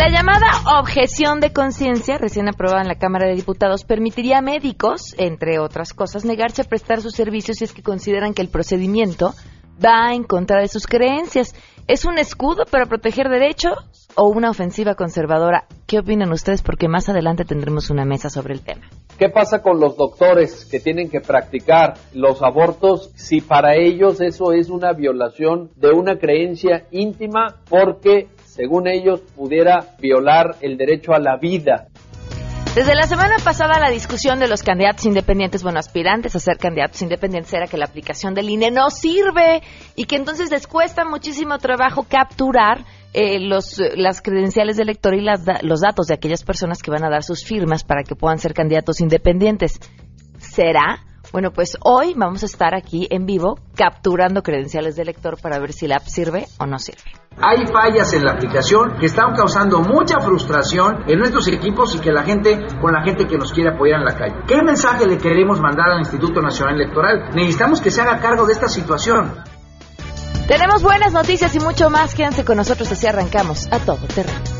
La llamada objeción de conciencia, recién aprobada en la Cámara de Diputados, permitiría a médicos, entre otras cosas, negarse a prestar sus servicios si es que consideran que el procedimiento va en contra de sus creencias. ¿Es un escudo para proteger derechos o una ofensiva conservadora? ¿Qué opinan ustedes? Porque más adelante tendremos una mesa sobre el tema. ¿Qué pasa con los doctores que tienen que practicar los abortos si para ellos eso es una violación de una creencia íntima porque según ellos, pudiera violar el derecho a la vida. Desde la semana pasada la discusión de los candidatos independientes, bueno, aspirantes a ser candidatos independientes, era que la aplicación del INE no sirve y que entonces les cuesta muchísimo trabajo capturar eh, los, las credenciales de elector y las, los datos de aquellas personas que van a dar sus firmas para que puedan ser candidatos independientes. ¿Será? Bueno, pues hoy vamos a estar aquí en vivo capturando credenciales de elector para ver si la app sirve o no sirve. Hay fallas en la aplicación que están causando mucha frustración en nuestros equipos y que la gente, con la gente que nos quiere apoyar en la calle. ¿Qué mensaje le queremos mandar al Instituto Nacional Electoral? Necesitamos que se haga cargo de esta situación. Tenemos buenas noticias y mucho más. Quédense con nosotros así arrancamos a todo terreno.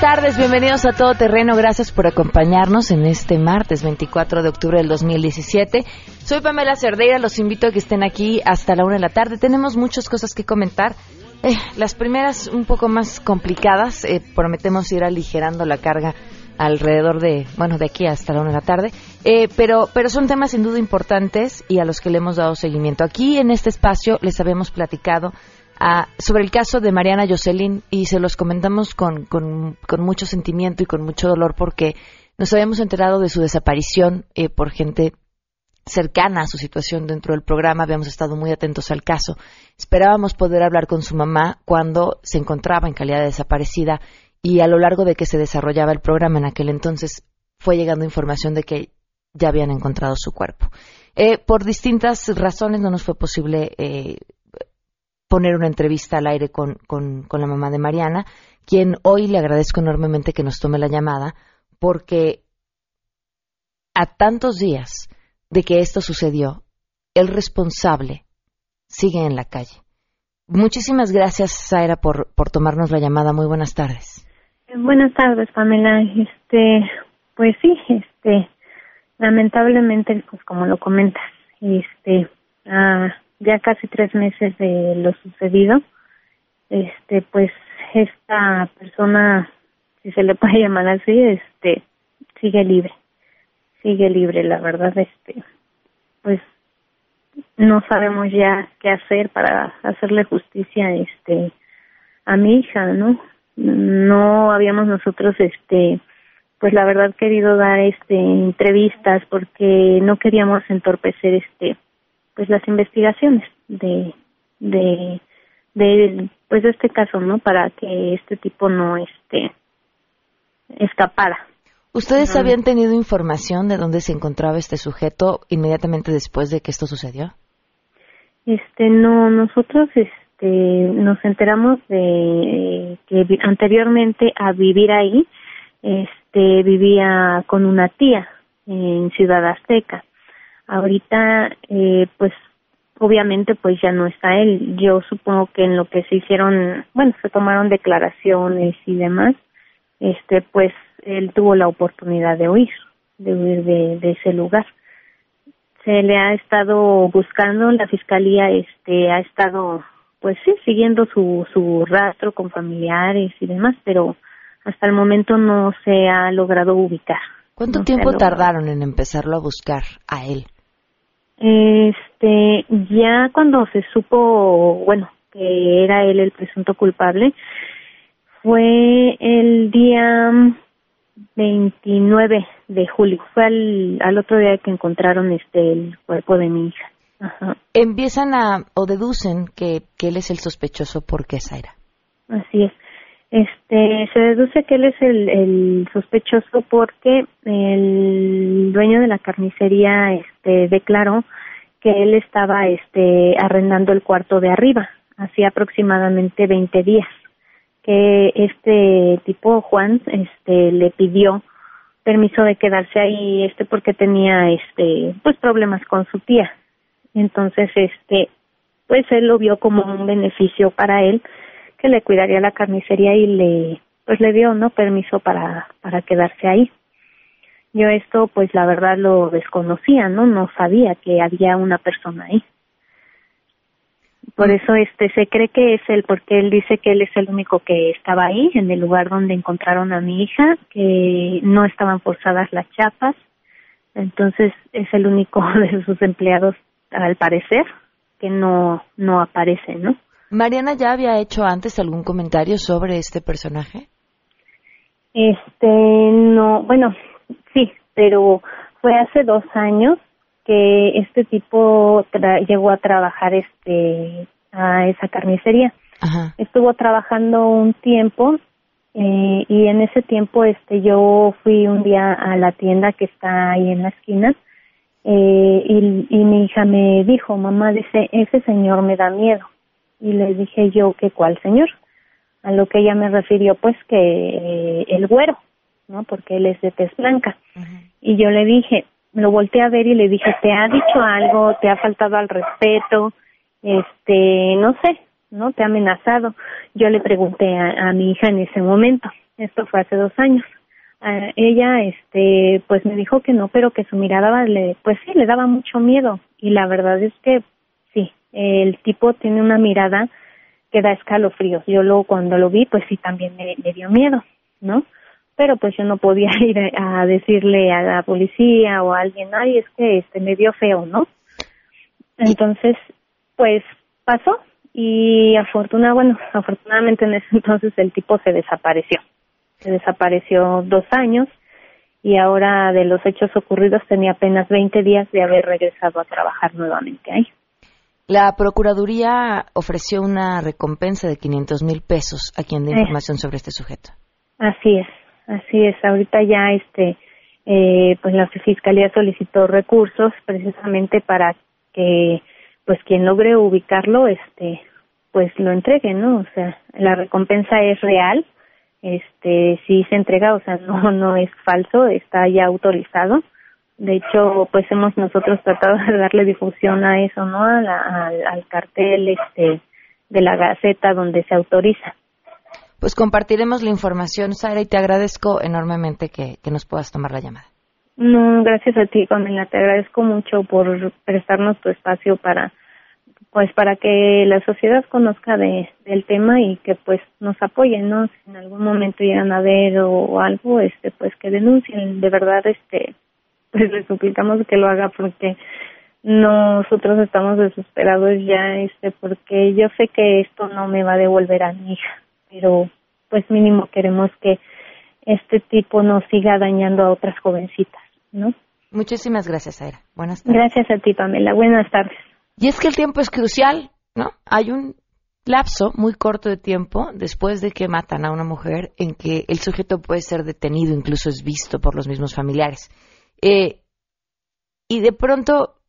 Tardes, bienvenidos a Todo Terreno, gracias por acompañarnos en este martes 24 de octubre del 2017. Soy Pamela Cerdeira, los invito a que estén aquí hasta la una de la tarde. Tenemos muchas cosas que comentar. Eh, las primeras un poco más complicadas, eh, prometemos ir aligerando la carga alrededor de, bueno, de aquí hasta la una de la tarde, eh, pero, pero son temas sin duda importantes y a los que le hemos dado seguimiento. Aquí en este espacio les habíamos platicado sobre el caso de Mariana Jocelyn y se los comentamos con, con, mucho sentimiento y con mucho dolor porque nos habíamos enterado de su desaparición eh, por gente cercana a su situación dentro del programa, habíamos estado muy atentos al caso. Esperábamos poder hablar con su mamá cuando se encontraba en calidad de desaparecida y a lo largo de que se desarrollaba el programa en aquel entonces fue llegando información de que ya habían encontrado su cuerpo. Eh, por distintas razones no nos fue posible eh, poner una entrevista al aire con, con, la mamá de Mariana, quien hoy le agradezco enormemente que nos tome la llamada, porque a tantos días de que esto sucedió, el responsable sigue en la calle. Muchísimas gracias, Zaira, por, por tomarnos la llamada. Muy buenas tardes. Buenas tardes, Pamela. Este, pues sí, este, lamentablemente, pues como lo comentas, este, ah, ya casi tres meses de lo sucedido, este, pues esta persona, si se le puede llamar así, este, sigue libre, sigue libre, la verdad, este, pues no sabemos ya qué hacer para hacerle justicia, este, a mi hija, ¿no? No habíamos nosotros, este, pues la verdad querido dar, este, entrevistas porque no queríamos entorpecer, este, pues las investigaciones de de de pues de este caso no para que este tipo no esté escapara. Ustedes habían tenido información de dónde se encontraba este sujeto inmediatamente después de que esto sucedió este no nosotros este nos enteramos de que anteriormente a vivir ahí este vivía con una tía en Ciudad Azteca Ahorita, eh, pues obviamente pues ya no está él. Yo supongo que en lo que se hicieron, bueno, se tomaron declaraciones y demás, este pues él tuvo la oportunidad de huir, de huir de, ese lugar. Se le ha estado buscando, la fiscalía este ha estado pues sí, siguiendo su, su rastro con familiares y demás, pero hasta el momento no se ha logrado ubicar. ¿Cuánto tiempo tardaron en empezarlo a buscar a él? Este, ya cuando se supo, bueno, que era él el presunto culpable, fue el día 29 de julio. Fue al, otro día que encontraron este el cuerpo de mi hija. Empiezan a o deducen que, que él es el sospechoso porque Zaira. Así es. Este, se deduce que él es el, el sospechoso porque el dueño de la carnicería, este, declaró que él estaba, este, arrendando el cuarto de arriba, hacía aproximadamente 20 días, que este tipo Juan, este, le pidió permiso de quedarse ahí, este, porque tenía, este, pues problemas con su tía. Entonces, este, pues él lo vio como un beneficio para él que le cuidaría la carnicería y le pues le dio no permiso para para quedarse ahí. Yo esto pues la verdad lo desconocía no no sabía que había una persona ahí. Por mm. eso este se cree que es él porque él dice que él es el único que estaba ahí en el lugar donde encontraron a mi hija que no estaban forzadas las chapas. Entonces es el único de sus empleados al parecer que no no aparece no Mariana ya había hecho antes algún comentario sobre este personaje. Este, no, bueno, sí, pero fue hace dos años que este tipo llegó a trabajar este a esa carnicería. Estuvo trabajando un tiempo eh, y en ese tiempo este yo fui un día a la tienda que está ahí en la esquina eh, y, y mi hija me dijo, mamá dice, ese señor me da miedo y le dije yo que cuál señor a lo que ella me refirió pues que eh, el güero no porque él es de tez blanca. Y yo le dije lo volteé a ver y le dije te ha dicho algo te ha faltado al respeto este no sé no te ha amenazado yo le pregunté a, mi hija en ese momento. Esto fue hace dos años. Ella este pues me dijo que no pero que su mirada le pues sí le daba mucho miedo. Y la verdad es que el tipo tiene una mirada que da escalofríos. Yo luego cuando lo vi, pues sí, también me, dio miedo, ¿no? Pero pues yo no podía ir a, decirle a la policía o a alguien, ay, es que este me dio feo, ¿no? Entonces, pues pasó y afortuna, bueno, afortunadamente en ese entonces el tipo se desapareció. Se desapareció dos años y ahora de los hechos ocurridos tenía apenas 20 días de haber regresado a trabajar nuevamente ahí. La Procuraduría ofreció una recompensa de 500 mil pesos a quien dé eh. información sobre este sujeto. Así es, así es. Ahorita ya este, eh, pues la Fiscalía solicitó recursos precisamente para que pues quien logre ubicarlo, este, pues lo entregue, ¿no? O sea, la recompensa es real, este, si se entrega, o sea, no, no es falso, está ya autorizado de hecho, pues hemos nosotros tratado de darle difusión a eso, ¿no? al, al, cartel este de la Gaceta donde se autoriza. Pues compartiremos la información, Sara, y te agradezco enormemente que, que nos puedas tomar la llamada. No, gracias a ti, Pamela. Te agradezco mucho por prestarnos tu espacio para, pues, para que la sociedad conozca de, del tema y que, pues, nos apoyen, ¿no? Si en algún momento llegan a ver o algo, este, pues, que denuncien. De verdad, este, pues le suplicamos que lo haga porque nosotros estamos desesperados ya este porque yo sé que esto no me va a devolver a mi hija pero pues mínimo queremos que este tipo no siga dañando a otras jovencitas no muchísimas gracias Aira. Buenas tardes. Gracias a ti Pamela. Buenas tardes. Y es que el tiempo es crucial no hay un lapso muy corto de tiempo después de que matan a una mujer en que el sujeto puede ser detenido incluso es visto por los mismos familiares eh, y de pronto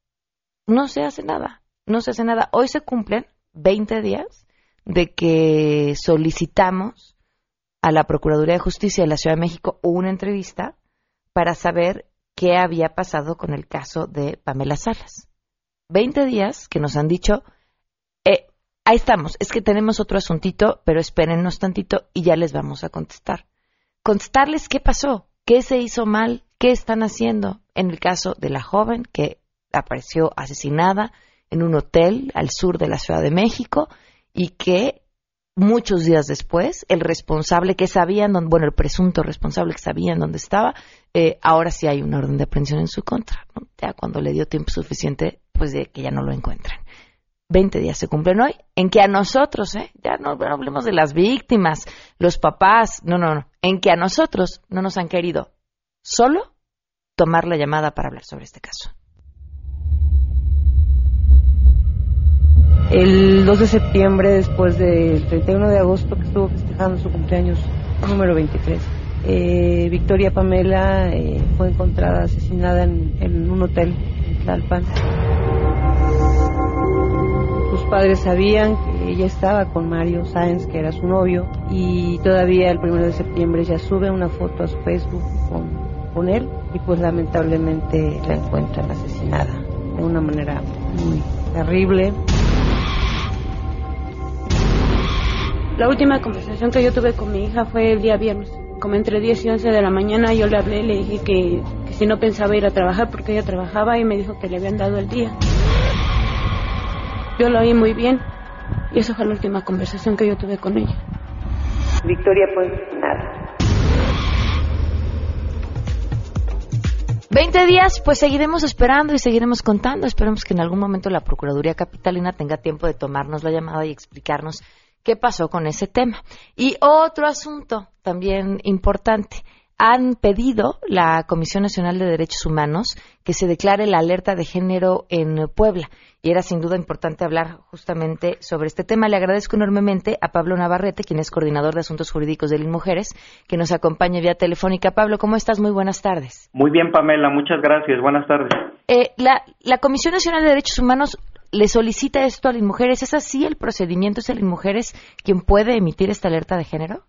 no se hace nada, no se hace nada. Hoy se cumplen 20 días de que solicitamos a la Procuraduría de Justicia de la Ciudad de México una entrevista para saber qué había pasado con el caso de Pamela Salas. 20 días que nos han dicho, eh, ahí estamos, es que tenemos otro asuntito, pero espérennos tantito y ya les vamos a contestar. Contestarles qué pasó, qué se hizo mal, ¿Qué están haciendo en el caso de la joven que apareció asesinada en un hotel al sur de la Ciudad de México y que muchos días después el responsable que sabían, bueno, el presunto responsable que sabían dónde estaba, eh, ahora sí hay una orden de aprehensión en su contra, ya cuando le dio tiempo suficiente, pues de que ya no lo encuentran. Veinte días se cumplen hoy, en que a nosotros, ¿eh? ya no, no hablemos de las víctimas, los papás, no, no, no, en que a nosotros no nos han querido solo tomar la llamada para hablar sobre este caso. El 2 de septiembre, después del 31 de agosto, que estuvo festejando su cumpleaños número 23, eh, Victoria Pamela eh, fue encontrada asesinada en, un hotel en Tlalpan. Sus padres sabían que ella estaba con Mario Sáenz, que era su novio, y todavía el 1 de septiembre ella sube una foto a su Facebook con, con él y pues lamentablemente la encuentran asesinada de una manera muy terrible. La última conversación que yo tuve con mi hija fue el día viernes. Como entre 10 y 11 de la mañana yo le hablé, le dije que, que si no pensaba ir a trabajar porque ella trabajaba y me dijo que le habían dado el día. Yo lo oí muy bien y esa fue la última conversación que yo tuve con ella. Victoria fue 20 días, pues seguiremos esperando y seguiremos contando. Esperemos que en algún momento la Procuraduría Capitalina tenga tiempo de tomarnos la llamada y explicarnos qué pasó con ese tema. Y otro asunto también importante. Han pedido la Comisión Nacional de Derechos Humanos que se declare la alerta de género en Puebla. Y era sin duda importante hablar justamente sobre este tema. Le agradezco enormemente a Pablo Navarrete, quien es coordinador de asuntos jurídicos de Mujeres, que nos acompaña vía telefónica. Pablo, ¿cómo estás? Muy buenas tardes. Muy bien, Pamela. Muchas gracias. Buenas tardes. Eh, la, la Comisión Nacional de Derechos Humanos le solicita esto a las mujeres. ¿Es así el procedimiento? ¿Es el mujeres quien puede emitir esta alerta de género?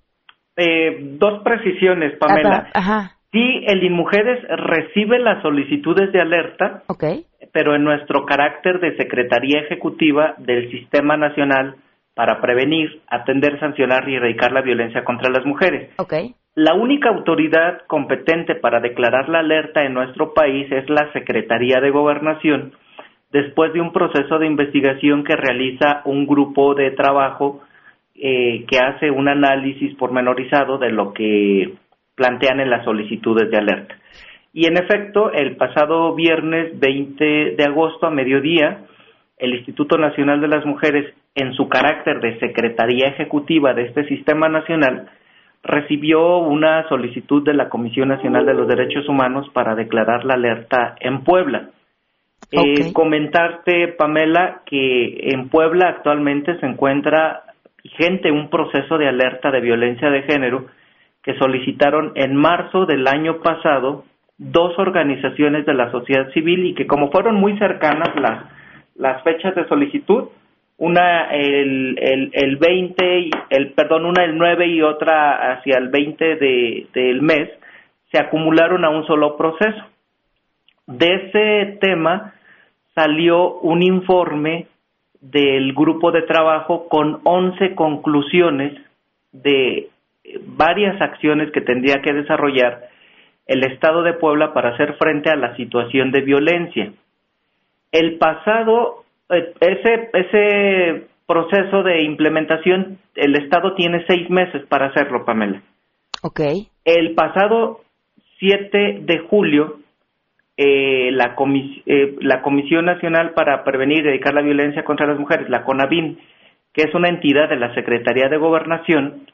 Eh, dos precisiones, Pamela. Ajá. Sí, el INMUJERES recibe las solicitudes de alerta, pero en nuestro carácter de Secretaría Ejecutiva del Sistema Nacional para prevenir, atender, sancionar y erradicar la violencia contra las mujeres. Ok. La única autoridad competente para declarar la alerta en nuestro país es la Secretaría de Gobernación, después de un proceso de investigación que realiza un grupo de trabajo eh, que hace un análisis pormenorizado de lo que plantean en las solicitudes de alerta. Y en efecto, el pasado viernes 20 de agosto a mediodía, el Instituto Nacional de las Mujeres, en su carácter de Secretaría Ejecutiva de este Sistema Nacional, recibió una solicitud de la Comisión Nacional de los Derechos Humanos para declarar la alerta en Puebla. Eh, comentarte, Pamela, que en Puebla actualmente se encuentra vigente un proceso de alerta de violencia de género que solicitaron en marzo del año pasado dos organizaciones de la sociedad civil y que como fueron muy cercanas las, las fechas de solicitud, una el, el, el 20, y- el, perdón, una el 9 y otra hacia el 20 de, del mes, se acumularon a un solo proceso. De ese tema salió un informe del grupo de trabajo con 11 conclusiones de eh, varias acciones que tendría que desarrollar el Estado de Puebla para hacer frente a la situación de violencia. El pasado, eh, ese, ese proceso de implementación, el Estado tiene seis meses para hacerlo, Pamela. Ok. El pasado 7 de julio, eh, la, comis- eh, la Comisión Nacional para Prevenir y Erradicar la Violencia contra las Mujeres, la CONAVIN, que es una entidad de la Secretaría de Gobernación,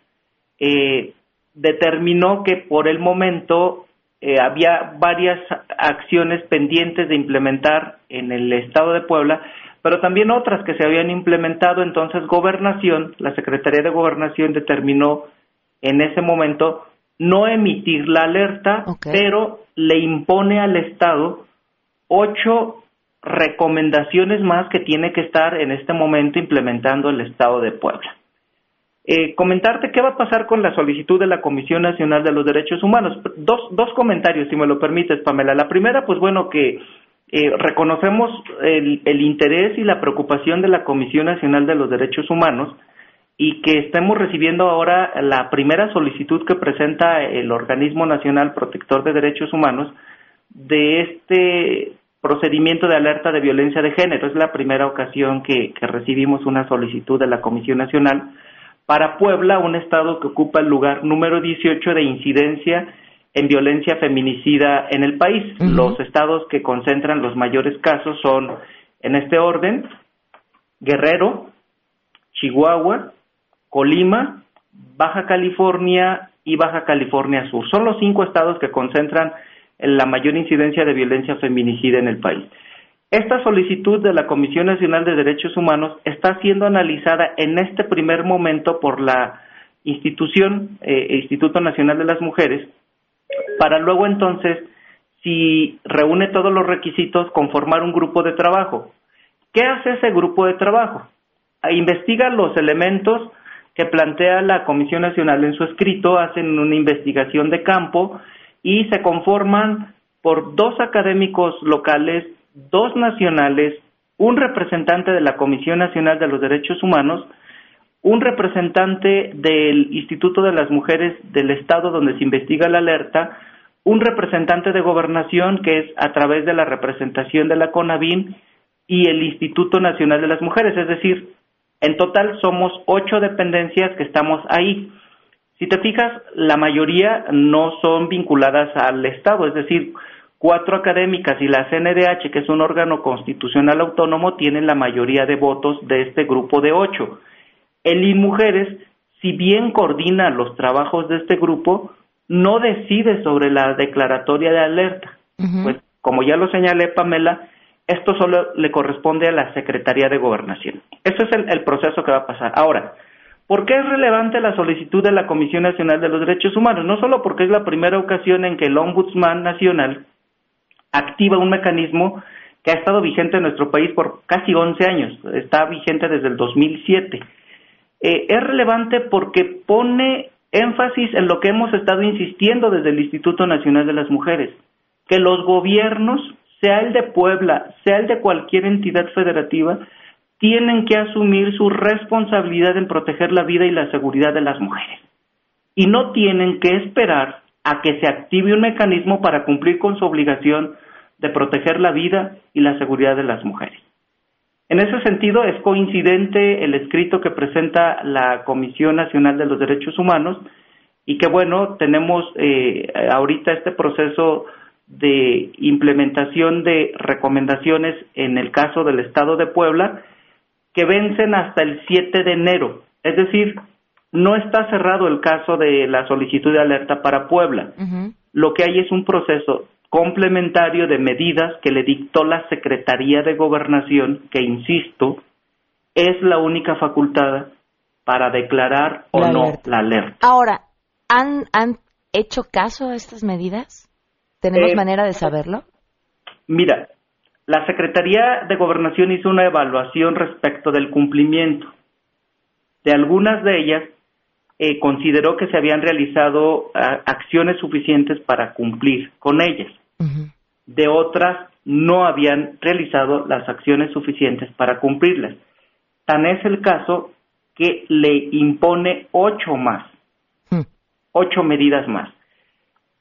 eh, determinó que por el momento eh, había varias acciones pendientes de implementar en el Estado de Puebla, pero también otras que se habían implementado. Entonces, Gobernación, la Secretaría de Gobernación determinó en ese momento no emitir la alerta, pero le impone al Estado ocho recomendaciones más que tiene que estar en este momento implementando el Estado de Puebla. Eh, comentarte qué va a pasar con la solicitud de la Comisión Nacional de los Derechos Humanos. Dos, dos comentarios, si me lo permites, Pamela. La primera, pues bueno, que eh, reconocemos el, el interés y la preocupación de la Comisión Nacional de los Derechos Humanos y que estemos recibiendo ahora la primera solicitud que presenta el Organismo Nacional Protector de Derechos Humanos de este procedimiento de alerta de violencia de género. Es la primera ocasión que, que recibimos una solicitud de la Comisión Nacional para Puebla, un estado que ocupa el lugar número 18 de incidencia en violencia feminicida en el país. Los estados que concentran los mayores casos son, en este orden, Guerrero, Chihuahua, Colima, Baja California y Baja California Sur. Son los cinco estados que concentran la mayor incidencia de violencia feminicida en el país. Esta solicitud de la Comisión Nacional de Derechos Humanos está siendo analizada en este primer momento por la institución, eh, Instituto Nacional de las Mujeres, para luego entonces, si reúne todos los requisitos, conformar un grupo de trabajo. ¿Qué hace ese grupo de trabajo? Investiga los elementos que plantea la Comisión Nacional en su escrito, hacen una investigación de campo y se conforman por dos académicos locales, dos nacionales, un representante de la Comisión Nacional de los Derechos Humanos, un representante del Instituto de las Mujeres del Estado donde se investiga la alerta, un representante de gobernación que es a través de la representación de la CONAVIN y el Instituto Nacional de las Mujeres, es decir, en total somos ocho dependencias que estamos ahí. Si te fijas, la mayoría no son vinculadas al Estado, es decir, cuatro académicas y la CNDH, que es un órgano constitucional autónomo, tienen la mayoría de votos de este grupo de ocho. El INMujeres, si bien coordina los trabajos de este grupo, no decide sobre la declaratoria de alerta. Pues, como ya lo señalé, Pamela, esto solo le corresponde a la Secretaría de Gobernación. Ese es el, proceso que va a pasar. Ahora, ¿por qué es relevante la solicitud de la Comisión Nacional de los Derechos Humanos? No solo porque es la primera ocasión en que el Ombudsman Nacional activa un mecanismo que ha estado vigente en nuestro país por casi 11 años, está vigente desde el 2007. Eh, es relevante porque pone énfasis en lo que hemos estado insistiendo desde el Instituto Nacional de las Mujeres, que los gobiernos, sea el de Puebla, sea el de cualquier entidad federativa, tienen que asumir su responsabilidad en proteger la vida y la seguridad de las mujeres. Y no tienen que esperar a que se active un mecanismo para cumplir con su obligación de proteger la vida y la seguridad de las mujeres. En ese sentido, es coincidente el escrito que presenta la Comisión Nacional de los Derechos Humanos y que, bueno, tenemos eh, ahorita este proceso de implementación de recomendaciones en el caso del Estado de Puebla que vencen hasta el 7 de enero. Es decir, no está cerrado el caso de la solicitud de alerta para Puebla. Lo que hay es un proceso complementario de medidas que le dictó la Secretaría de Gobernación, que, insisto, es la única facultad para declarar o no la alerta. Ahora, ¿han, ¿han hecho caso a estas medidas? ¿Tenemos eh, manera de saberlo? Mira, la Secretaría de Gobernación hizo una evaluación respecto del cumplimiento. De algunas de ellas, eh, consideró que se habían realizado ah, acciones suficientes para cumplir con ellas. De otras, no habían realizado las acciones suficientes para cumplirlas. Tan es el caso que le impone ocho más, ocho medidas más.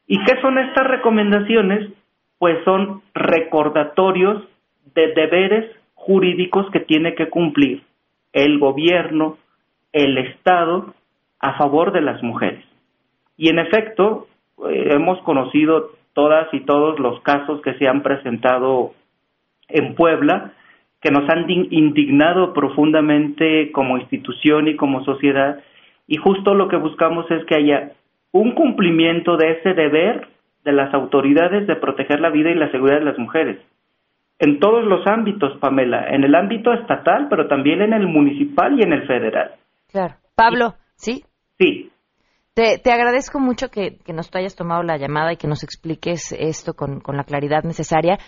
¿Y qué son estas recomendaciones? Pues son recordatorios de deberes jurídicos que tiene que cumplir el gobierno, el Estado a favor de las mujeres. Y en efecto, eh, hemos conocido todas y todos los casos que se han presentado en Puebla, que nos han indignado profundamente como institución y como sociedad, y justo lo que buscamos es que haya un cumplimiento de ese deber de las autoridades de proteger la vida y la seguridad de las mujeres. En todos los ámbitos, Pamela, en el ámbito estatal, pero también en el municipal y en el federal. Claro. Pablo, ¿sí? Sí. Te, te agradezco mucho que, nos hayas tomado la llamada y que nos expliques esto con, la claridad necesaria.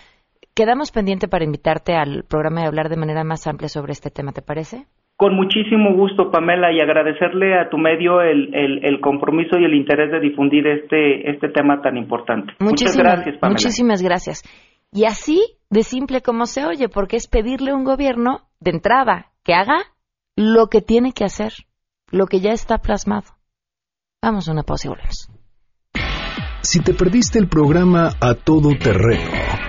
Quedamos pendiente para invitarte al programa y hablar de manera más amplia sobre este tema, ¿te parece? Con muchísimo gusto, Pamela, y agradecerle a tu medio el, el, compromiso y el interés de difundir este, este tema tan importante. Muchas gracias, Pamela. Muchísimas gracias. Y así de simple como se oye, porque es pedirle a un gobierno de entrada que haga lo que tiene que hacer lo que ya está plasmado. Vamos a una pausa y volvemos. Si te perdiste el programa A Todo Terreno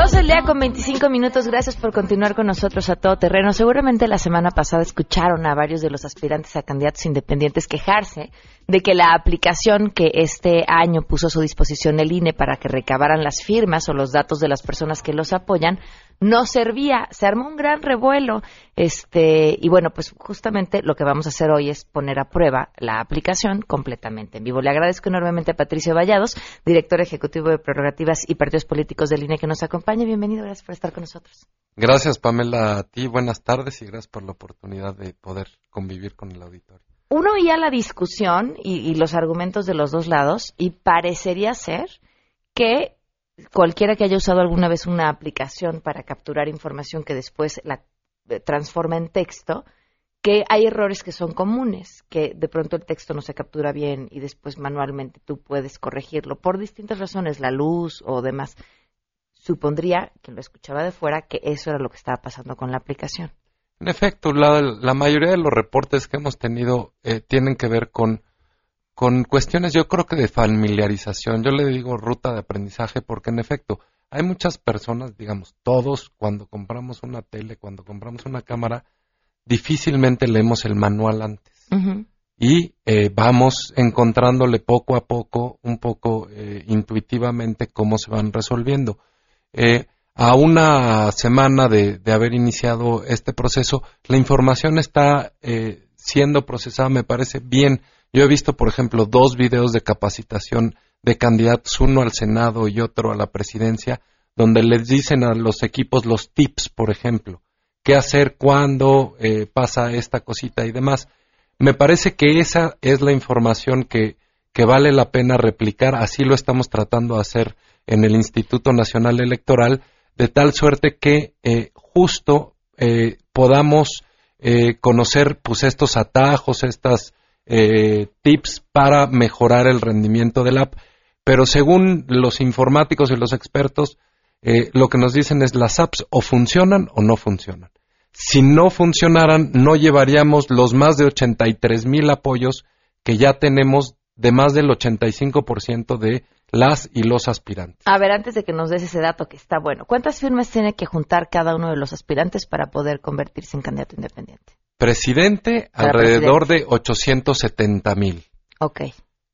Dos el día con 25 minutos. Gracias por continuar con nosotros a todo terreno. Seguramente la semana pasada escucharon a varios de los aspirantes a candidatos independientes quejarse de que la aplicación que este año puso a su disposición el INE para que recabaran las firmas o los datos de las personas que los apoyan no servía. Se armó un gran revuelo. Este, y bueno, pues justamente lo que vamos a hacer hoy es poner a prueba la aplicación completamente en vivo. Le agradezco enormemente a Patricio Vallados, director ejecutivo de prerrogativas y partidos políticos del INE que nos acompaña. Bienvenido, gracias por estar con nosotros. Gracias, Pamela, a ti. Buenas tardes y gracias por la oportunidad de poder convivir con el auditorio uno oía la discusión y, los argumentos de los dos lados y parecería ser que cualquiera que haya usado alguna vez una aplicación para capturar información que después la eh, transforma en texto, que hay errores que son comunes, que de pronto el texto no se captura bien y después manualmente tú puedes corregirlo por distintas razones, la luz o demás. Supondría, quien lo escuchaba de fuera, que eso era lo que estaba pasando con la aplicación. En efecto, la, mayoría de los reportes que hemos tenido eh, tienen que ver con, con cuestiones, yo creo que de familiarización. Yo le digo ruta de aprendizaje porque, en efecto, hay muchas personas, digamos, todos, cuando compramos una tele, cuando compramos una cámara, difícilmente leemos el manual antes. Y eh, vamos encontrándole poco a poco, un poco eh, intuitivamente, cómo se van resolviendo. Eh, a una semana de, haber iniciado este proceso, la información está eh, siendo procesada, me parece bien. Yo he visto, por ejemplo, dos videos de capacitación de candidatos, uno al Senado y otro a la presidencia, donde les dicen a los equipos los tips, por ejemplo, qué hacer cuando eh, pasa esta cosita y demás. Me parece que esa es la información que, que vale la pena replicar, así lo estamos tratando de hacer en el Instituto Nacional Electoral, de tal suerte que eh, justo eh, podamos eh, conocer pues estos atajos, estas tips para mejorar el rendimiento del app. Pero según los informáticos y los expertos, lo que nos dicen es las apps o funcionan o no funcionan. Si no funcionaran, no llevaríamos los más de 83 mil apoyos que ya tenemos de más del 85% de las y los aspirantes. A ver, antes de que nos des ese dato que está bueno, ¿cuántas firmas tiene que juntar cada uno de los aspirantes para poder convertirse en candidato independiente? Presidente, alrededor de 870 mil. Ok.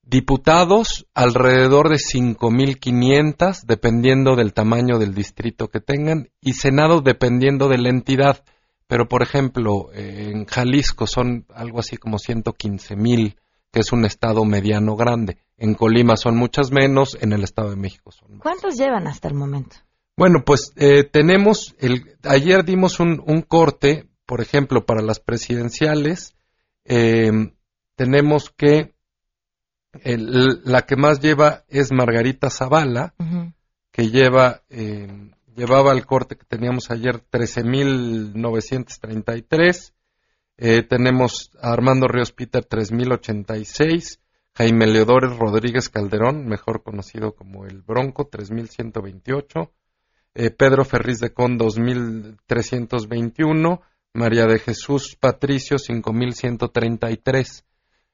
Diputados, alrededor de 5.500, dependiendo del tamaño del distrito que tengan, y Senado, dependiendo de la entidad. Pero, por ejemplo, en Jalisco son algo así como 115 mil que es un estado mediano grande. En Colima son muchas menos, en el Estado de México son más. ¿Cuántos llevan hasta el momento? Bueno, pues eh, tenemos, el, ayer dimos un, corte, por ejemplo, para las presidenciales, eh, tenemos que la que más lleva es Margarita Zavala, que lleva, eh, llevaba el corte que teníamos ayer 13.933, eh, tenemos a Armando Ríos Peter 3086, Jaime Leodores Rodríguez Calderón, mejor conocido como el Bronco 3128, eh, Pedro Ferriz de Con 2321, María de Jesús Patricio 5133.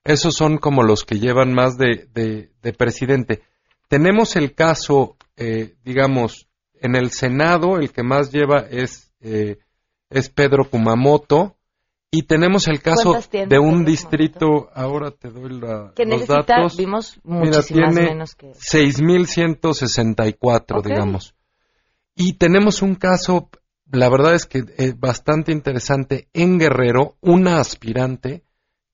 Esos son como los que llevan más de, de, presidente. Tenemos el caso, eh, digamos, en el Senado, el que más lleva es, es Pedro Kumamoto, y tenemos el caso de un distrito, ahora te doy la, que los datos. Vimos Mira, tiene menos que... 6.164, digamos. Y tenemos un caso, la verdad es que es eh, bastante interesante, en Guerrero, una aspirante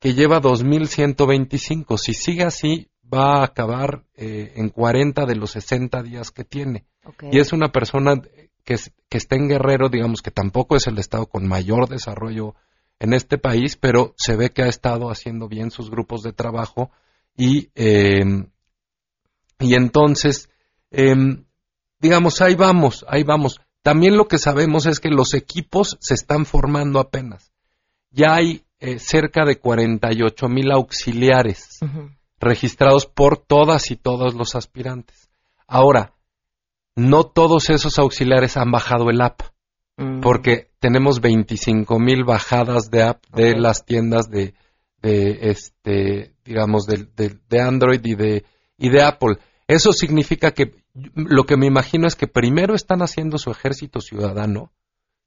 que lleva 2.125. Si sigue así, va a acabar eh, en 40 de los 60 días que tiene. Y es una persona que, que está en Guerrero, digamos que tampoco es el estado con mayor desarrollo en este país, pero se ve que ha estado haciendo bien sus grupos de trabajo y, em, y entonces, em, digamos, ahí vamos, ahí vamos. También lo que sabemos es que los equipos se están formando apenas. Ya hay eh, cerca de 48 mil auxiliares registrados por todas y todos los aspirantes. Ahora, no todos esos auxiliares han bajado el app. Mm. porque tenemos 25 mil bajadas de app de las tiendas de, de este, digamos, de, de, Android y de, y de Apple. Eso significa que lo que me imagino es que primero están haciendo su ejército ciudadano,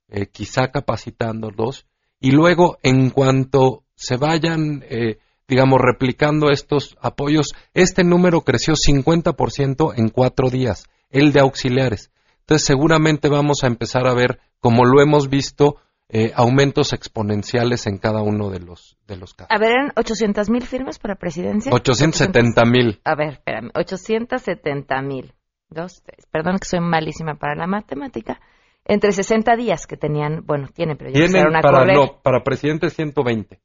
eh, quizá capacitándolos, y luego en cuanto se vayan eh, digamos, replicando estos apoyos. Este número creció 50% en cuatro días, el de auxiliares. Entonces, seguramente vamos a empezar a ver, como lo hemos visto, eh, aumentos exponenciales en cada uno de los, de los casos. A ver, ¿eran 800 mil firmas para presidencia? 870 mil. A ver, espérame, 870 mil. Dos, tres. Perdón que soy malísima para la matemática. Entre 60 días que tenían, bueno, tienen, pero ya Tienen empezaron a para, correr. no, para presidente 120.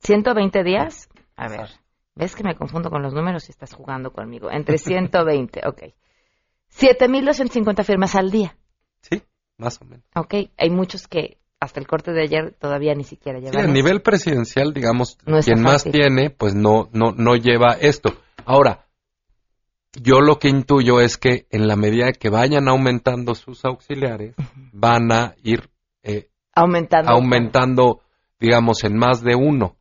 120 días. A ver, ves que me confundo con los números y estás jugando conmigo. Entre 120, ok. 7.250 firmas al día. Sí, más o menos. Ok, hay muchos que hasta el corte de ayer todavía ni siquiera Sí, llevan a nivel presidencial, digamos, No quien más tiene, pues no, no, no lleva esto. Ahora, yo lo que intuyo es que en la medida que vayan aumentando sus auxiliares, van a ir eh, aumentando. aumentando, digamos, en más de uno.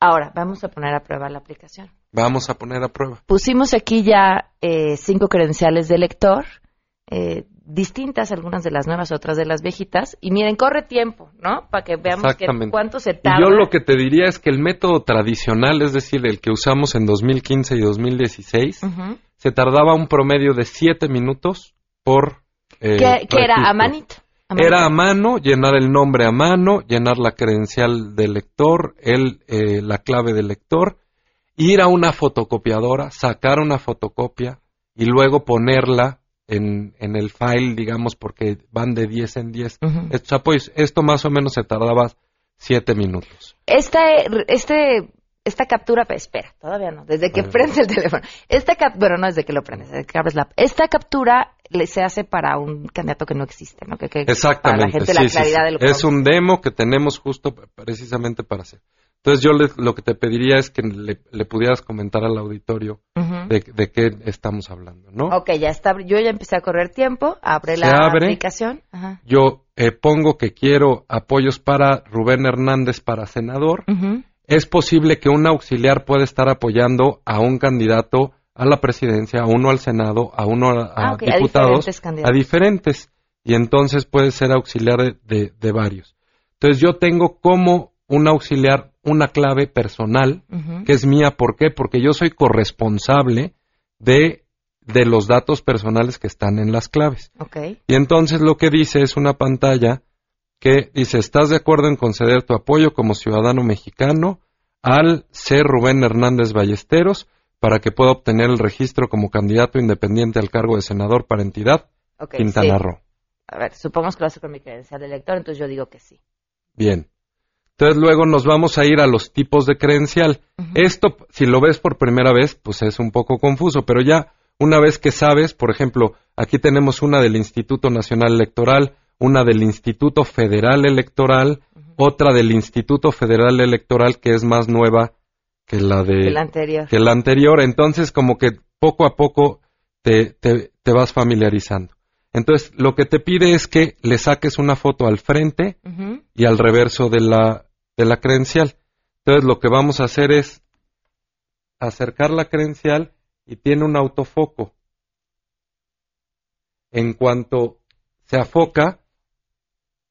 Ahora, vamos a poner a prueba la aplicación. Vamos a poner a prueba. Pusimos aquí ya eh, cinco credenciales de lector, eh, distintas, algunas de las nuevas, otras de las viejitas. Y miren, corre tiempo, ¿no? Para que veamos que cuánto se Y tarda. yo lo que te diría es que el método tradicional, es decir, el que usamos en 2015 y 2016, Ujú. se tardaba un promedio de siete minutos por... eh, ¿Qué, qué era? ¿A manito? ¿A Era a mano, llenar el nombre a mano, llenar la credencial del lector, el, eh, la clave del lector, ir a una fotocopiadora, sacar una fotocopia y luego ponerla en, en el file, digamos, porque van de 10 en 10. Ujú. Estos apoyos, esto más o menos se tardaba 7 minutos. Este, este, esta captura, pues, espera, todavía no, desde que Bueno. prendes el teléfono. Esta cap- bueno, no desde que lo prendes, desde que abres la Esta captura le- se hace para un candidato que no existe, ¿no? Que, que- Exactamente. Para la gente sí, la sí, claridad sí. de lo que Es vamos un demo que tenemos justo precisamente para hacer. Entonces yo le- lo que te pediría es que le, le pudieras comentar al auditorio de, de qué estamos hablando, ¿no? Ok, ya está. Yo ya empecé a correr tiempo, abre Se la abre. aplicación. Ajá. Yo eh, pongo que quiero apoyos para Rubén Hernández para senador. Es posible que un auxiliar pueda estar apoyando a un candidato a la presidencia, a uno al Senado, a uno a, a Ah, ok, a diputados, diferentes candidatos. a diferentes. Y entonces puede ser auxiliar de, de- de varios. Entonces yo tengo como un auxiliar una clave personal que es mía. ¿Por qué? Porque yo soy corresponsable de, de los datos personales que están en las claves. Ok. Y entonces lo que dice es una pantalla que dice, ¿estás de acuerdo en conceder tu apoyo como ciudadano mexicano al C. Rubén Hernández Ballesteros para que pueda obtener el registro como candidato independiente al cargo de senador para entidad Ok, Quintana sí. Roo? A ver, supongamos que lo hace con mi credencial de lector, entonces yo digo que sí. Bien. Entonces luego nos vamos a ir a los tipos de credencial. Esto, si lo ves por primera vez, pues es un poco confuso, pero ya una vez que sabes, por ejemplo, aquí tenemos una del Instituto Nacional Electoral, una del Instituto Federal Electoral, otra del Instituto Federal Electoral que es más nueva que la de anterior. que la anterior. Entonces, como que poco a poco te, te, te vas familiarizando. Entonces, lo que te pide es que le saques una foto al frente y al reverso de la, de la credencial. Entonces lo que vamos a hacer es acercar la credencial y tiene un autofoco. En cuanto se afoca,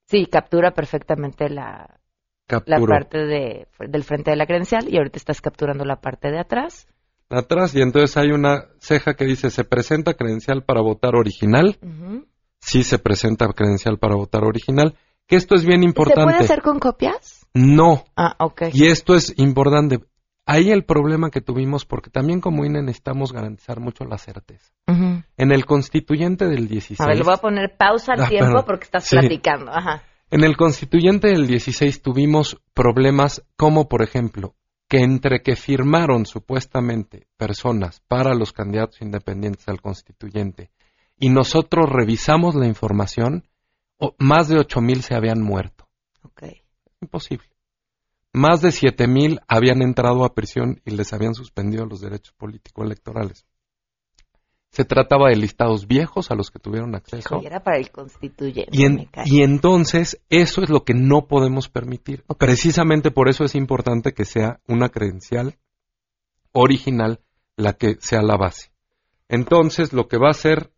Sí, captura perfectamente la, la parte de, del frente de la credencial y ahorita estás capturando la parte de atrás. atrás y entonces hay una ceja que dice se presenta credencial para votar original. Ujú. Sí se presenta credencial para votar original. Que esto es bien ¿Se importante. puede hacer con copias? No. Ah, ok. Y esto es importante. Ahí el problema que tuvimos, porque también como INE necesitamos garantizar mucho la certeza. En el constituyente del 16. A ver, le voy a poner pausa al Ah, tiempo perdón. porque estás Sí. platicando. Ajá. En el constituyente del 16 tuvimos problemas como, por ejemplo, que entre que firmaron supuestamente personas para los candidatos independientes al constituyente y nosotros revisamos la información, más de ocho mil se habían muerto. Imposible. Más de siete mil habían entrado a prisión y les habían suspendido los derechos políticos electorales. Se trataba de listados viejos a los que tuvieron acceso. Hijo, y era para el constituyente. En- y entonces eso es lo que no podemos permitir. Precisamente por eso es importante que sea una credencial original la que sea la base. Entonces lo que va a hacer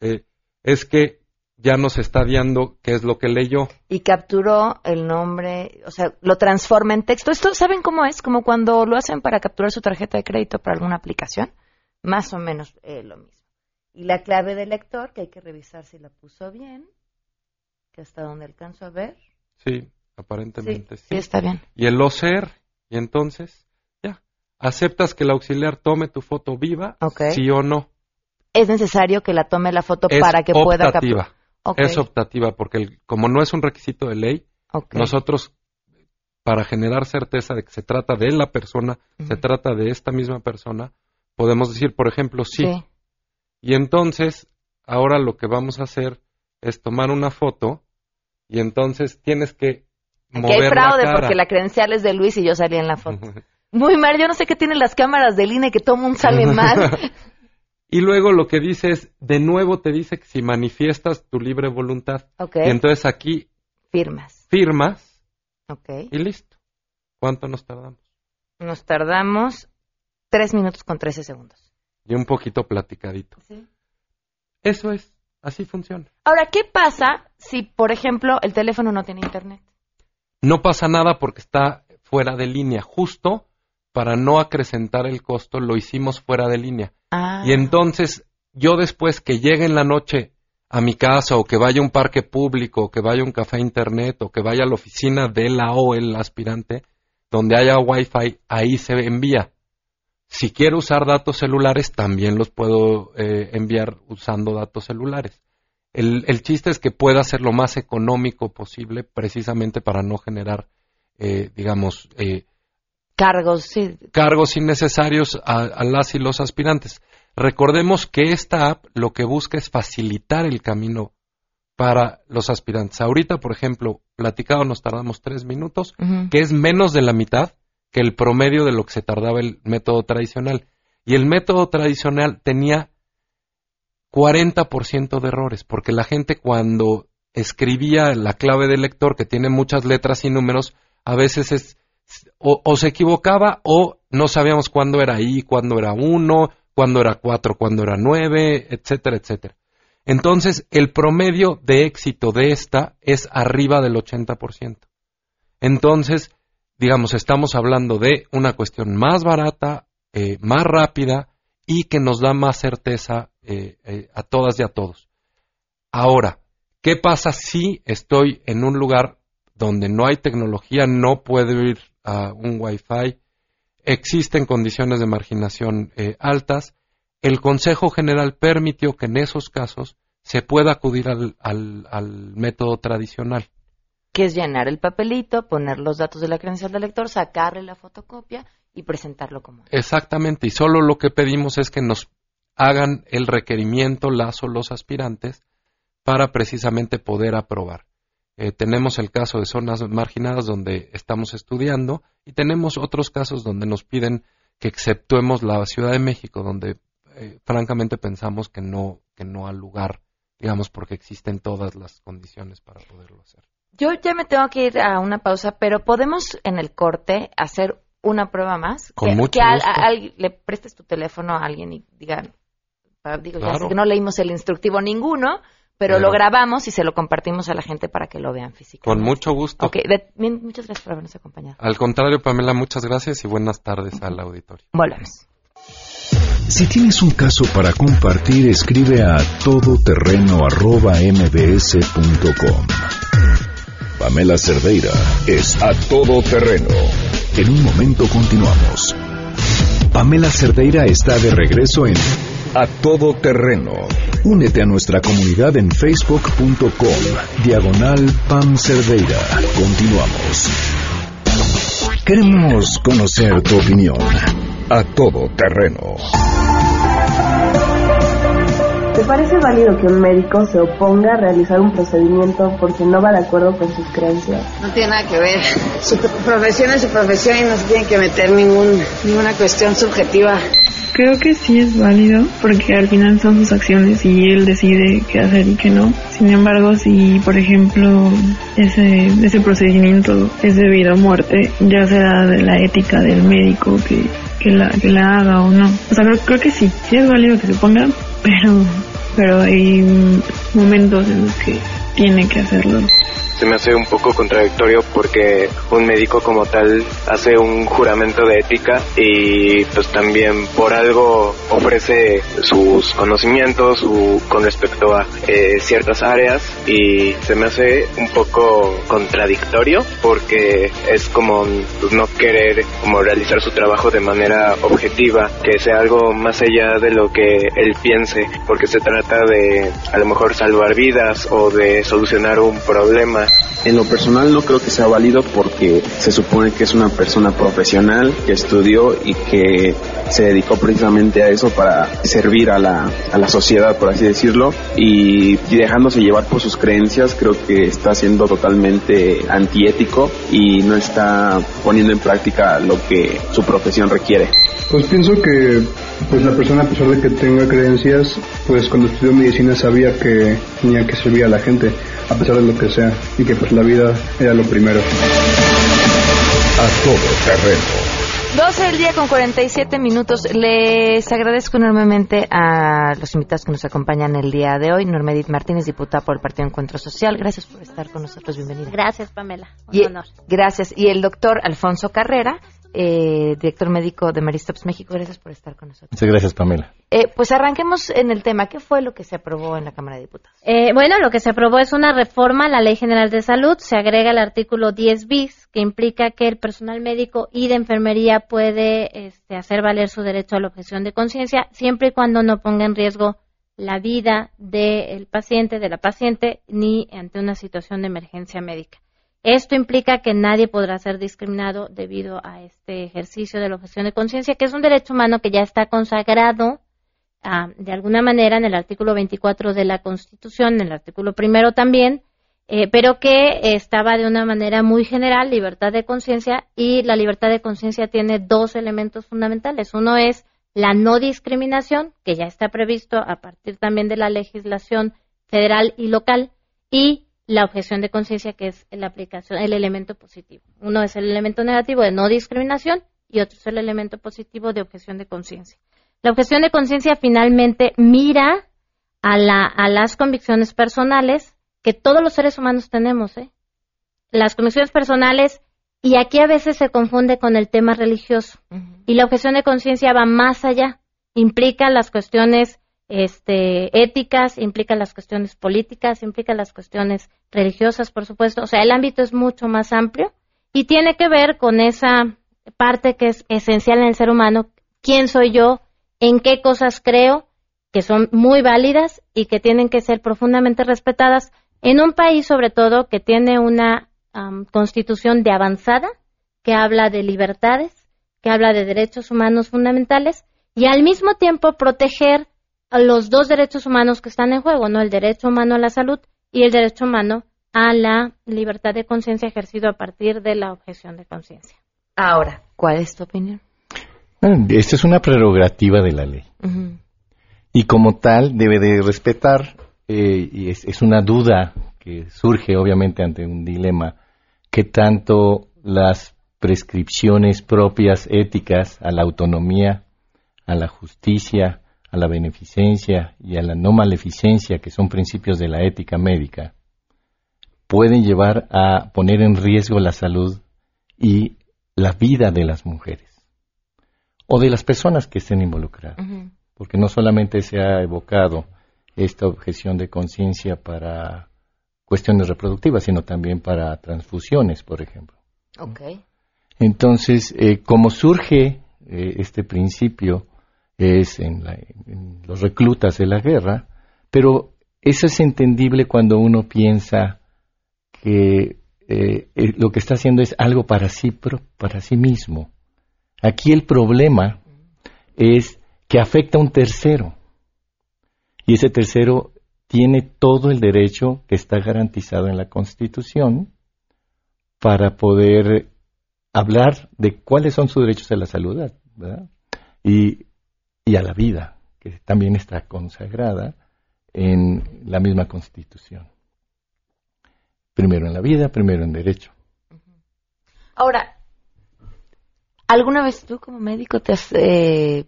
eh, es que ya nos está guiando qué es lo que leyó. Y capturó el nombre, o sea, lo transforma en texto. Esto, ¿saben cómo es? Como cuando lo hacen para capturar su tarjeta de crédito para alguna aplicación. Más o menos eh, lo mismo. Y la clave del lector, que hay que revisar si la puso bien, que hasta donde alcanzo a ver. Sí, aparentemente sí. Sí, está bien. Y el OCR, y entonces, ya, aceptas que el auxiliar tome tu foto viva, sí o no. Es necesario que la tome la foto Es para que pueda capturar. Es optativa, porque el- como no es un requisito de ley, nosotros, para generar certeza de que se trata de la persona, se trata de esta misma persona, podemos decir, por ejemplo, sí. Sí. Y entonces, ahora lo que vamos a hacer es tomar una foto y entonces tienes que Aquí mover hay fraude la cara. porque la credencial es de Luis y yo salí en la foto. Muy mal, yo no sé qué tienen las cámaras del INE que todo mundo sale mal. y luego lo que dice es, de nuevo te dice que si manifiestas tu libre voluntad. Ok. Y entonces aquí Firmas. firmas Ok. y listo. ¿Cuánto nos tardamos? Nos tardamos tres minutos con 13 segundos. Y un poquito platicadito. Eso es, así funciona. Ahora, ¿qué pasa si, por ejemplo, el teléfono no tiene internet? No pasa nada porque está fuera de línea. Justo para no acrecentar el costo, lo hicimos fuera de línea. Ah. Y entonces, yo después que llegue en la noche a mi casa o que vaya a un parque público, o que vaya a un café internet o que vaya a la oficina de la o el aspirante, donde haya wifi, ahí se envía. Si quiero usar datos celulares, también los puedo eh, enviar usando datos celulares. El, el chiste es que pueda ser lo más económico posible, precisamente para no generar, eh, digamos, eh, Cargos, sí. cargos innecesarios a, a las y los aspirantes. Recordemos que esta app lo que busca es facilitar el camino para los aspirantes. Ahorita, por ejemplo, platicado nos tardamos tres minutos, que es menos de la mitad que el promedio de lo que se tardaba el método tradicional. Y el método tradicional tenía 40% de errores, porque la gente cuando escribía la clave del lector, que tiene muchas letras y números, a veces es o, se equivocaba o no sabíamos cuándo era I, cuándo era 1, cuándo era 4, cuándo era 9, etcétera, etcétera. Entonces, el promedio de éxito de esta es arriba del 80%. Entonces, digamos, estamos hablando de una cuestión más barata, eh, más rápida y que nos da más certeza eh, eh, a todas y a todos. Ahora, ¿qué pasa si estoy en un lugar donde no hay tecnología, no puedo ir a un Wi-Fi, existen condiciones de marginación eh, altas? El Consejo General permitió que en esos casos se pueda acudir al, al- al método tradicional. Que es llenar el papelito, poner los datos de la credencial del lector, sacarle la fotocopia y presentarlo como. Exactamente, y solo lo que pedimos es que nos hagan el requerimiento las o los aspirantes para precisamente poder aprobar. Eh, tenemos el caso de zonas marginadas donde estamos estudiando y tenemos otros casos donde nos piden que exceptuemos la Ciudad de México, donde eh, francamente pensamos que no, que no ha lugar, digamos, porque existen todas las condiciones para poderlo hacer. Yo ya me tengo que ir a una pausa, pero podemos en el corte hacer una prueba más. Con que, mucho que al- gusto. a- al- le prestes tu teléfono a alguien y digan, digo, ya Claro. sé que no leímos el instructivo ninguno, pero, lo grabamos y se lo compartimos a la gente para que lo vean físicamente. Con mucho gusto. Ok, de- bien, muchas gracias por habernos acompañado. Al contrario, Pamela, muchas gracias y buenas tardes al auditorio. Volvemos. Si tienes un caso para compartir, escribe a todoterreno.mbs.com. Pamela Cerdeira es a todo terreno. En un momento continuamos. Pamela Cerdeira está de regreso en A Todo Terreno. Únete a nuestra comunidad en facebook.com. Diagonal Pam Cerdeira. Continuamos. Queremos conocer tu opinión. A Todo Terreno. ¿Te parece válido que un médico se oponga a realizar un procedimiento porque no va de acuerdo con sus creencias? No tiene nada que ver. Su profesión es su profesión y no se tiene que meter ningún, ninguna cuestión subjetiva. Creo que sí es válido porque al final son sus acciones y él decide qué hacer y qué no. Sin embargo, si por ejemplo ese, ese procedimiento es debido a muerte, ya será de la ética del médico que, que, la, que la haga o no. O sea, creo, creo que sí, sí es válido que se ponga, pero pero hay momentos en los que tiene que hacerlo se me hace un poco contradictorio porque un médico como tal hace un juramento de ética y pues también por algo ofrece sus conocimientos con respecto a eh, ciertas áreas y se me hace un poco contradictorio porque es como pues, no querer como realizar su trabajo de manera objetiva, que sea algo más allá de lo que él piense, porque se trata de a lo mejor salvar vidas o de solucionar un problema en lo personal no creo que sea válido porque se supone que es una persona profesional que estudió y que se dedicó precisamente a eso para servir a la, a la sociedad, por así decirlo, y, dejándose llevar por sus creencias creo que está siendo totalmente antiético y no está poniendo en práctica lo que su profesión requiere. Pues pienso que pues la persona a pesar de que tenga creencias, pues cuando estudió medicina sabía que tenía que servir a la gente a pesar de lo que sea, y que pues la vida era lo primero. A todo terreno. 12 del día con 47 minutos. Les agradezco enormemente a los invitados que nos acompañan el día de hoy. Normedit Martínez, diputada por el Partido Encuentro Social. Gracias por estar con nosotros. Bienvenida. Gracias, Pamela. Un honor. Gracias. Y el doctor Alfonso Carrera, eh, director médico de Maristops México. Gracias por estar con nosotros. Muchas gracias, Pamela. Eh, pues arranquemos en el tema. ¿Qué fue lo que se aprobó en la Cámara de Diputados? Eh, bueno, lo que se aprobó es una reforma a la Ley General de Salud. Se agrega el artículo 10 bis, que implica que el personal médico y de enfermería puede este, hacer valer su derecho a la objeción de conciencia, siempre y cuando no ponga en riesgo la vida del paciente, de la paciente, ni ante una situación de emergencia médica. Esto implica que nadie podrá ser discriminado debido a este ejercicio de la objeción de conciencia, que es un derecho humano que ya está consagrado ah, de alguna manera en el artículo 24 de la Constitución, en el artículo primero también, eh, pero que estaba de una manera muy general, libertad de conciencia, y la libertad de conciencia tiene dos elementos fundamentales. Uno es la no discriminación, que ya está previsto a partir también de la legislación federal y local, y la objeción de conciencia, que es la aplicación, el elemento positivo. Uno es el elemento negativo de no discriminación y otro es el elemento positivo de objeción de conciencia. La objeción de conciencia finalmente mira a, la, a las convicciones personales que todos los seres humanos tenemos. ¿eh? Las convicciones personales, y aquí a veces se confunde con el tema religioso. Y la objeción de conciencia va más allá, implica las cuestiones este, éticas, implica las cuestiones políticas, implica las cuestiones religiosas, por supuesto. O sea, el ámbito es mucho más amplio y tiene que ver con esa parte que es esencial en el ser humano, quién soy yo, en qué cosas creo, que son muy válidas y que tienen que ser profundamente respetadas en un país sobre todo que tiene una constitución de avanzada, que habla de libertades, que habla de derechos humanos fundamentales y al mismo tiempo proteger los dos derechos humanos que están en juego, ¿no? El derecho humano a la salud y el derecho humano a la libertad de conciencia ejercido a partir de la objeción de conciencia. Ahora, ¿cuál es tu opinión? Esta es una prerrogativa de la ley. Y como tal debe de respetar, eh, y es, una duda que surge obviamente ante un dilema, que tanto las prescripciones propias éticas a la autonomía, a la justicia, a la beneficencia y a la no maleficencia, que son principios de la ética médica, pueden llevar a poner en riesgo la salud y la vida de las mujeres o de las personas que estén involucradas. Porque no solamente se ha evocado esta objeción de conciencia para cuestiones reproductivas, sino también para transfusiones, por ejemplo. Entonces, eh, como surge eh, este principio, es en, los reclutas de la guerra, pero eso es entendible cuando uno piensa que eh, eh, lo que está haciendo es algo para sí, para sí mismo. Aquí el problema es que afecta a un tercero. Y ese tercero tiene todo el derecho que está garantizado en la Constitución para poder hablar de cuáles son sus derechos a la salud. Y y a la vida, que también está consagrada en la misma Constitución. Primero en la vida, primero en derecho. Ahora, ¿alguna vez tú como médico te has eh,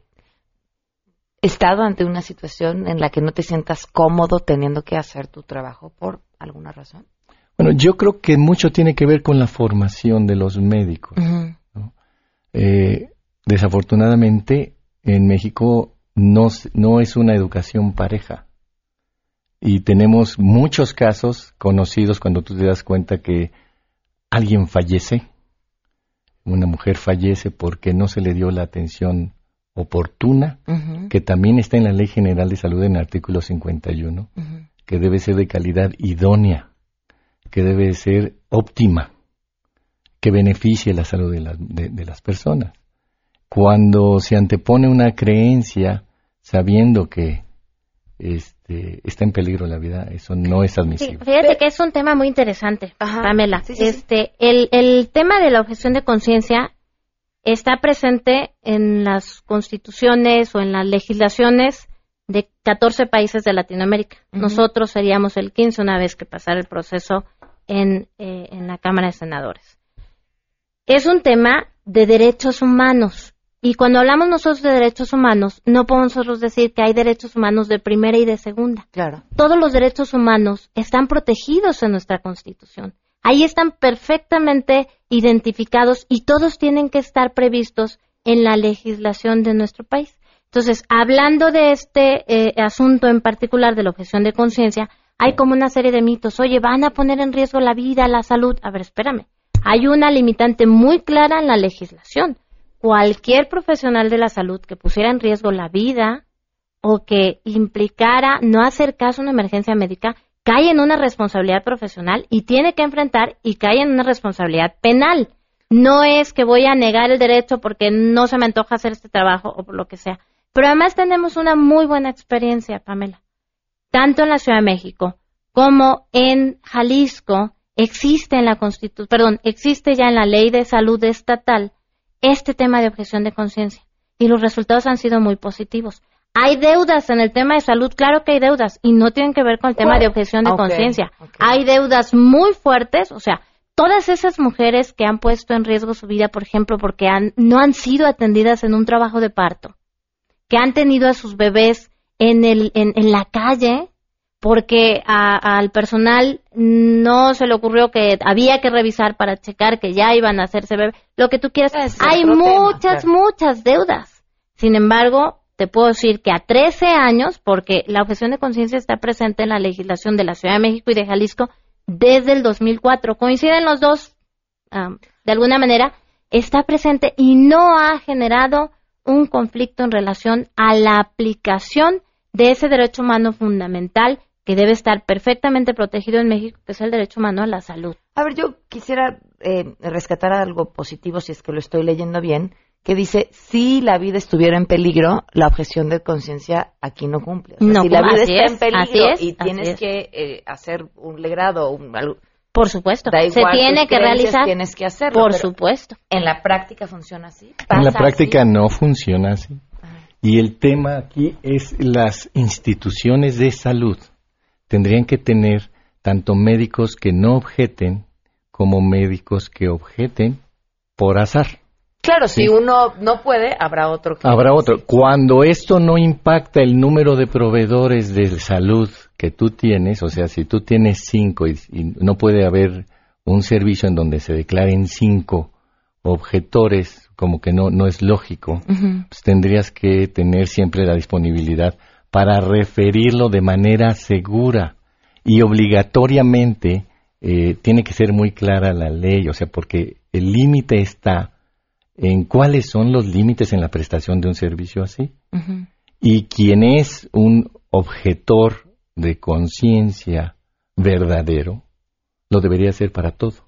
estado ante una situación en la que no te sientas cómodo teniendo que hacer tu trabajo por alguna razón? Bueno, yo creo que mucho tiene que ver con la formación de los médicos. Eh, desafortunadamente, en México no, no es una educación pareja. Y tenemos muchos casos conocidos cuando tú te das cuenta que alguien fallece, una mujer fallece porque no se le dio la atención oportuna, que también está en la Ley General de Salud en el artículo 51, que debe ser de calidad idónea, que debe ser óptima, que beneficie la salud de las personas. Cuando se antepone una creencia sabiendo que este, está en peligro la vida, eso no es admisible. fíjate que es un tema muy interesante, Pamela. este, el, el tema de la objeción de conciencia está presente en las constituciones o en las legislaciones de 14 países de Latinoamérica. Nosotros seríamos el 15 una vez que pasara el proceso en, eh, en la Cámara de Senadores. Es un tema de derechos humanos y cuando hablamos nosotros de derechos humanos, no podemos nosotros decir que hay derechos humanos de primera y de segunda. Claro. Todos los derechos humanos están protegidos en nuestra Constitución. Ahí están perfectamente identificados y todos tienen que estar previstos en la legislación de nuestro país. Entonces, hablando de este eh, asunto en particular de la objeción de conciencia, hay como una serie de mitos. Oye, van a poner en riesgo la vida, la salud. A ver, espérame. Hay una limitante muy clara en la legislación cualquier profesional de la salud que pusiera en riesgo la vida o que implicara no hacer caso a una emergencia médica, cae en una responsabilidad profesional y tiene que enfrentar y cae en una responsabilidad penal. No es que voy a negar el derecho porque no se me antoja hacer este trabajo o por lo que sea. Pero además tenemos una muy buena experiencia, Pamela. Tanto en la Ciudad de México como en Jalisco existe en la Constitución, perdón, existe ya en la Ley de Salud Estatal este tema de objeción de conciencia y los resultados han sido muy positivos. Hay deudas en el tema de salud, claro que hay deudas y no tienen que ver con el tema de objeción de conciencia. Hay deudas muy fuertes, o sea, todas esas mujeres que han puesto en riesgo su vida, por ejemplo, porque han, no han sido atendidas en un trabajo de parto, que han tenido a sus bebés en, el, en, en la calle, porque al personal no se le ocurrió que había que revisar para checar que ya iban a hacerse bebé, lo que tú quieras. Hay muchas, muchas deudas. Sin embargo, te puedo decir que a 13 años, porque la objeción de conciencia está presente en la legislación de la Ciudad de México y de Jalisco desde el 2004, coinciden los dos de alguna manera, está presente y no ha generado un conflicto en relación a la aplicación de ese derecho humano fundamental que debe estar perfectamente protegido en México, que es el derecho humano a la salud. A ver, yo quisiera eh, rescatar algo positivo, si es que lo estoy leyendo bien, que dice, si la vida estuviera en peligro, la objeción de conciencia aquí no cumple. no, si la vida está en peligro y tienes que eh, hacer un legrado, un, por supuesto, se tiene que realizar. Tienes que hacerlo. Por supuesto. En la práctica funciona así. En la práctica no funciona así. Y el tema aquí es las instituciones de salud tendrían que tener tanto médicos que no objeten como médicos que objeten por azar. Claro, si uno no puede, habrá otro que Habrá otro. Cuando esto no impacta el número de proveedores de salud que tú tienes, o sea, si tú tienes cinco y, no puede haber un servicio en donde se declaren cinco objetores, como que no, no es lógico, pues tendrías que tener siempre la disponibilidad para referirlo de manera segura y obligatoriamente eh, tiene que ser muy clara la ley, o sea, porque el límite está en cuáles son los límites en la prestación de un servicio así. Y quien es un objetor de conciencia verdadero, lo debería ser para todo,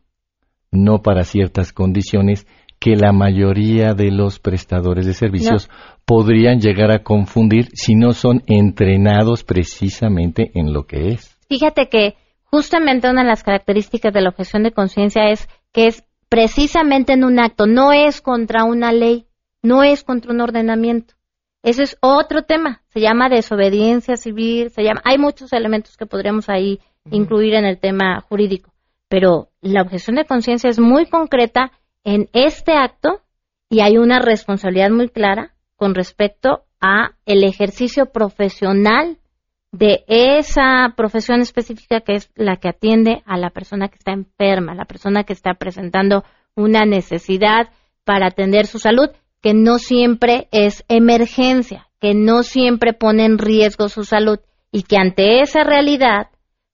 no para ciertas condiciones que la mayoría de los prestadores de servicios podrían llegar a confundir si no son entrenados precisamente en lo que es. Fíjate que justamente una de las características de la objeción de conciencia es que es precisamente en un acto, no es contra una ley, no es contra un ordenamiento. Ese es otro tema, se llama desobediencia civil, se llama, hay muchos elementos que podríamos ahí incluir en el tema jurídico, pero la objeción de conciencia es muy concreta en este acto y hay una responsabilidad muy clara con respecto a el ejercicio profesional de esa profesión específica que es la que atiende a la persona que está enferma, la persona que está presentando una necesidad para atender su salud, que no siempre es emergencia, que no siempre pone en riesgo su salud y que ante esa realidad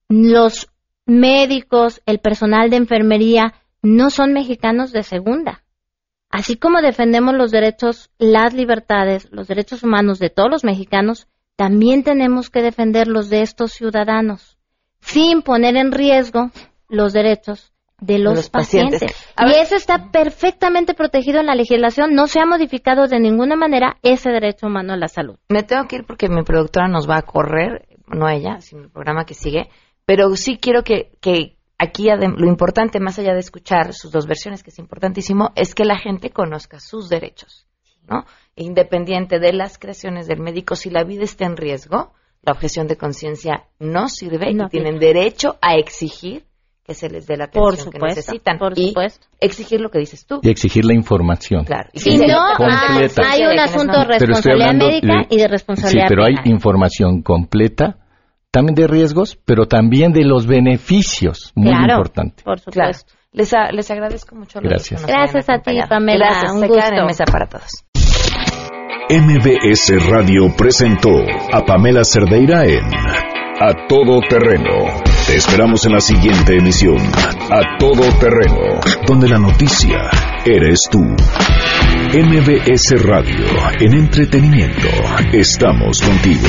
los médicos, el personal de enfermería no son mexicanos de segunda. Así como defendemos los derechos, las libertades, los derechos humanos de todos los mexicanos, también tenemos que defender los de estos ciudadanos, sin poner en riesgo los derechos de los, pacientes. Y eso está perfectamente protegido en la legislación, no se ha modificado de ninguna manera ese derecho humano a la salud. Me tengo que ir porque mi productora nos va a correr, no ella, sino el programa que sigue, pero sí quiero que, que aquí lo importante, más allá de escuchar sus dos versiones, que es importantísimo, es que la gente conozca sus derechos, ¿no? Independiente de las creaciones del médico, si la vida está en riesgo, la objeción de conciencia no sirve y tienen derecho a exigir que se les dé la atención que necesitan por y supuesto. exigir lo que dices tú. Y exigir la información. Claro. Si no, hay, hay un asunto de responsabilidad médica y de responsabilidad Sí, pero penal. hay información completa, también de riesgos, pero también de los beneficios, muy Claro, importante. Por Claro. supuesto. Les, a- les agradezco mucho. Gracias. Gracias a ti. Pamela, Gracias. un Se en gusto. mesa para todos. MBS Radio presentó a Pamela Cerdeira en A Todo Terreno. Te esperamos en la siguiente emisión, A Todo Terreno, donde la noticia eres tú. MBS Radio, en entretenimiento, estamos contigo.